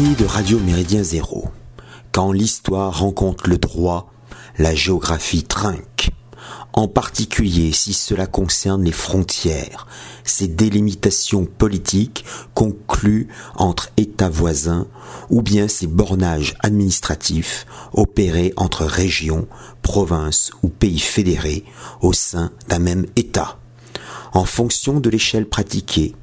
De Radio Méridien Zéro, quand l'histoire rencontre le droit, la géographie trinque. En particulier si cela concerne les frontières, ces délimitations politiques conclues entre États voisins ou bien ces bornages administratifs opérés entre régions, provinces ou pays fédérés au sein d'un même État. En fonction de l'échelle pratiquée,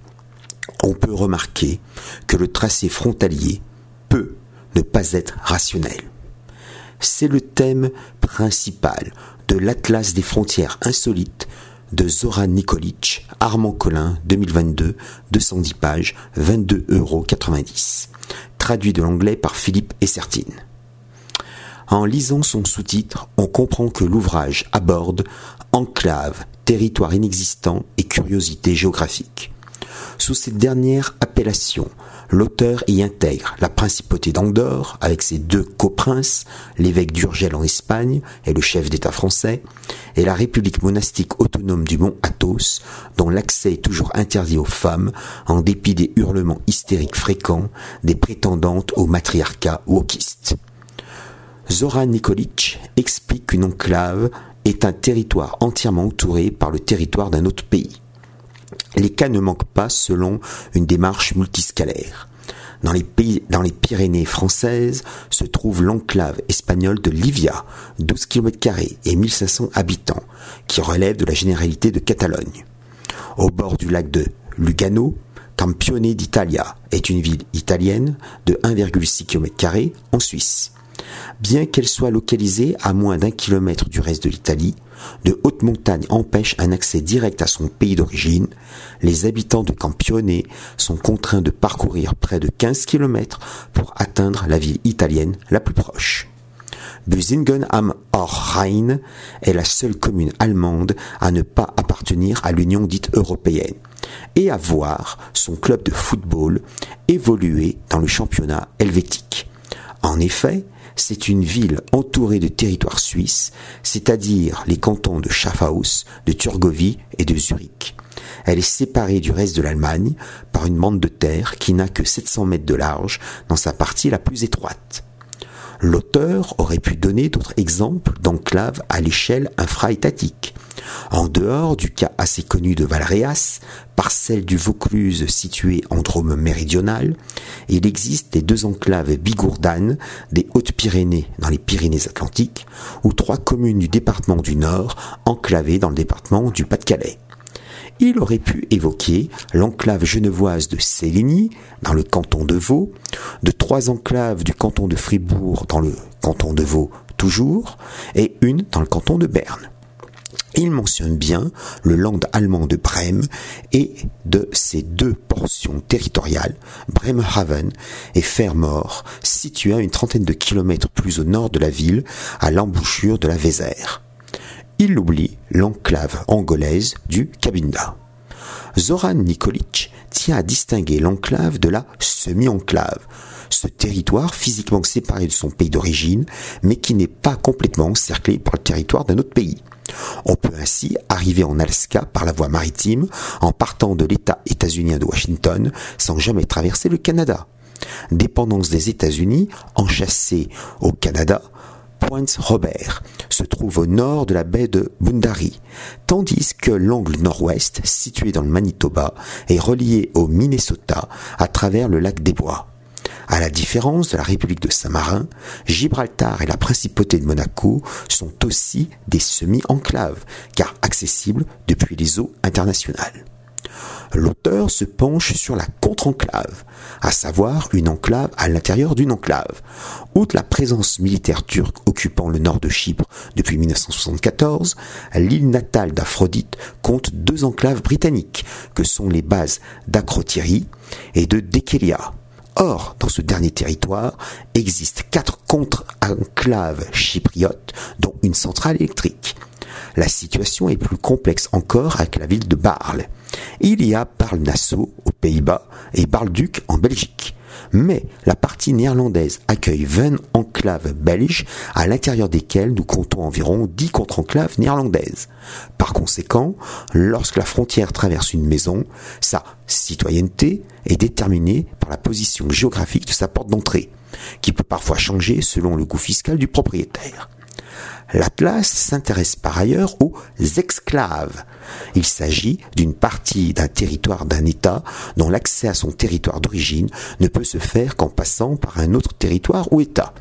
on peut remarquer que le tracé frontalier peut ne pas être rationnel. C'est le thème principal de l'Atlas des frontières insolites de Zoran Nikolic, Armand Collin, 2022, 210 pages, 22,90 euros. Traduit de l'anglais par Philippe Essertine. En lisant son sous-titre, on comprend que l'ouvrage aborde enclave, territoire inexistant et curiosité géographique. Sous cette dernière appellation, l'auteur y intègre la principauté d'Andorre avec ses deux coprinces, l'évêque d'Urgel en Espagne et le chef d'État français, et la république monastique autonome du mont Athos, dont l'accès est toujours interdit aux femmes en dépit des hurlements hystériques fréquents des prétendantes au matriarcat wokiste. Zoran Nikolic explique qu'une enclave est un territoire entièrement entouré par le territoire d'un autre pays. Les cas ne manquent pas selon une démarche multiscalaire. Dans les, Pyrénées françaises se trouve l'enclave espagnole de Livia, 12 km et 1500 habitants, qui relève de la généralité de Catalogne. Au bord du lac de Lugano, Campione d'Italia est une ville italienne de 1,6 km en Suisse. Bien qu'elle soit localisée à moins d'un kilomètre du reste de l'Italie, de hautes montagnes empêchent un accès direct à son pays d'origine. Les habitants de Campione sont contraints de parcourir près de 15 kilomètres pour atteindre la ville italienne la plus proche. Busingen am Rhein est la seule commune allemande à ne pas appartenir à l'Union dite européenne et à voir son club de football évoluer dans le championnat helvétique. En effet, c'est une ville entourée de territoires suisses, c'est-à-dire les cantons de Schaffhaus, de Turgovie et de Zurich. Elle est séparée du reste de l'Allemagne par une bande de terre qui n'a que 700 mètres de large dans sa partie la plus étroite. L'auteur aurait pu donner d'autres exemples d'enclaves à l'échelle infra-étatique. En dehors du cas assez connu de Valréas, parcelle du Vaucluse située en Drôme méridionale, il existe les deux enclaves bigourdanes des Hautes-Pyrénées dans les Pyrénées-Atlantiques, ou trois communes du département du Nord enclavées dans le département du Pas-de-Calais il aurait pu évoquer l'enclave genevoise de Céligny, dans le canton de Vaud, de trois enclaves du canton de Fribourg, dans le canton de Vaud toujours, et une dans le canton de Berne. Il mentionne bien le land allemand de Brême et de ses deux portions territoriales, Bremerhaven et Fermor, situées à une trentaine de kilomètres plus au nord de la ville, à l'embouchure de la Vézère il oublie l'enclave angolaise du Cabinda. Zoran Nikolic tient à distinguer l'enclave de la semi-enclave, ce territoire physiquement séparé de son pays d'origine, mais qui n'est pas complètement encerclé par le territoire d'un autre pays. On peut ainsi arriver en Alaska par la voie maritime en partant de l'État états-unien de Washington sans jamais traverser le Canada. Dépendance des États-Unis, enchâssée au Canada, Point Robert se trouve au nord de la baie de Bundari, tandis que l'angle nord-ouest, situé dans le Manitoba, est relié au Minnesota à travers le lac des Bois. À la différence de la République de Saint-Marin, Gibraltar et la Principauté de Monaco sont aussi des semi-enclaves, car accessibles depuis les eaux internationales l'auteur se penche sur la contre-enclave, à savoir une enclave à l'intérieur d'une enclave. Outre la présence militaire turque occupant le nord de Chypre depuis 1974, l'île natale d'Aphrodite compte deux enclaves britanniques, que sont les bases d'Akrotiri et de Dekelia. Or, dans ce dernier territoire, existent quatre contre-enclaves chypriotes, dont une centrale électrique. La situation est plus complexe encore avec la ville de Barle. Il y a Barle-Nassau aux Pays-Bas et Barle-Duc en Belgique. mais la partie néerlandaise accueille 20 enclaves belges à l'intérieur desquelles nous comptons environ 10 contre-enclaves néerlandaises. Par conséquent, lorsque la frontière traverse une maison, sa citoyenneté est déterminée par la position géographique de sa porte d'entrée, qui peut parfois changer selon le goût fiscal du propriétaire. L'Atlas s'intéresse par ailleurs aux exclaves. Il s'agit d'une partie d'un territoire d'un État dont l'accès à son territoire d'origine ne peut se faire qu'en passant par un autre territoire ou État.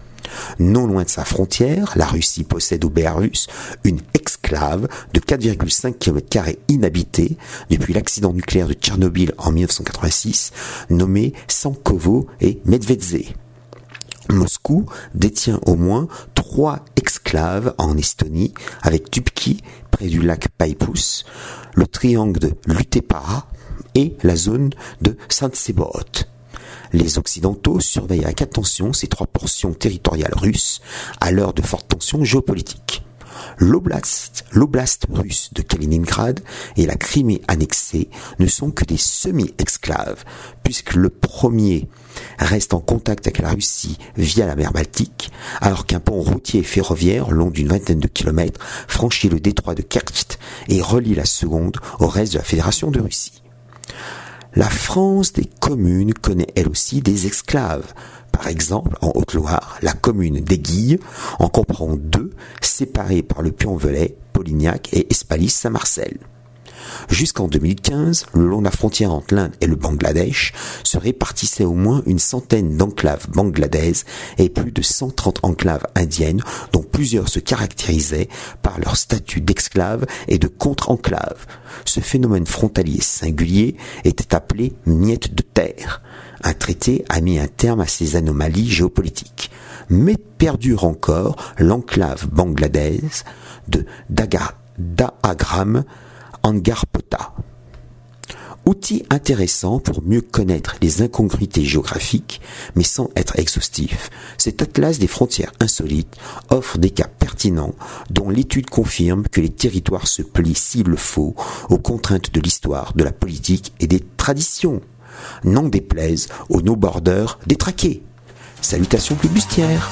Non loin de sa frontière, la Russie possède au Bélarus une exclave de 4,5 km inhabitée depuis l'accident nucléaire de Tchernobyl en 1986, nommée Sankovo et Medvedze. Moscou détient au moins trois exclaves en Estonie, avec Tupki, près du lac Paipus, le triangle de Lutepara et la zone de Saint-Sebot. Les Occidentaux surveillent avec attention ces trois portions territoriales russes à l'heure de fortes tensions géopolitiques. L'oblast, russe de Kaliningrad et la Crimée annexée ne sont que des semi-exclaves, puisque le premier reste en contact avec la Russie via la mer Baltique, alors qu'un pont routier et ferroviaire long d'une vingtaine de kilomètres franchit le détroit de Kerch et relie la seconde au reste de la Fédération de Russie. La France des communes connaît elle aussi des exclaves, par exemple, en Haute-Loire, la commune d'Aiguille en comprend deux, séparées par le Puy-en-Velay, Polignac et Espalis-Saint-Marcel. Jusqu'en 2015, le long de la frontière entre l'Inde et le Bangladesh se répartissait au moins une centaine d'enclaves bangladaises et plus de 130 enclaves indiennes, dont plusieurs se caractérisaient par leur statut d'exclave et de contre-enclave. Ce phénomène frontalier singulier était appelé miette de terre. Un traité a mis un terme à ces anomalies géopolitiques, mais perdure encore l'enclave bangladaise de Daagram Angarpota. Outil intéressant pour mieux connaître les incongruités géographiques, mais sans être exhaustif, cet atlas des frontières insolites offre des cas pertinents dont l'étude confirme que les territoires se plient s'il le faut aux contraintes de l'histoire, de la politique et des traditions n'en déplaise aux no-borders détraqués. Salutations plus bustières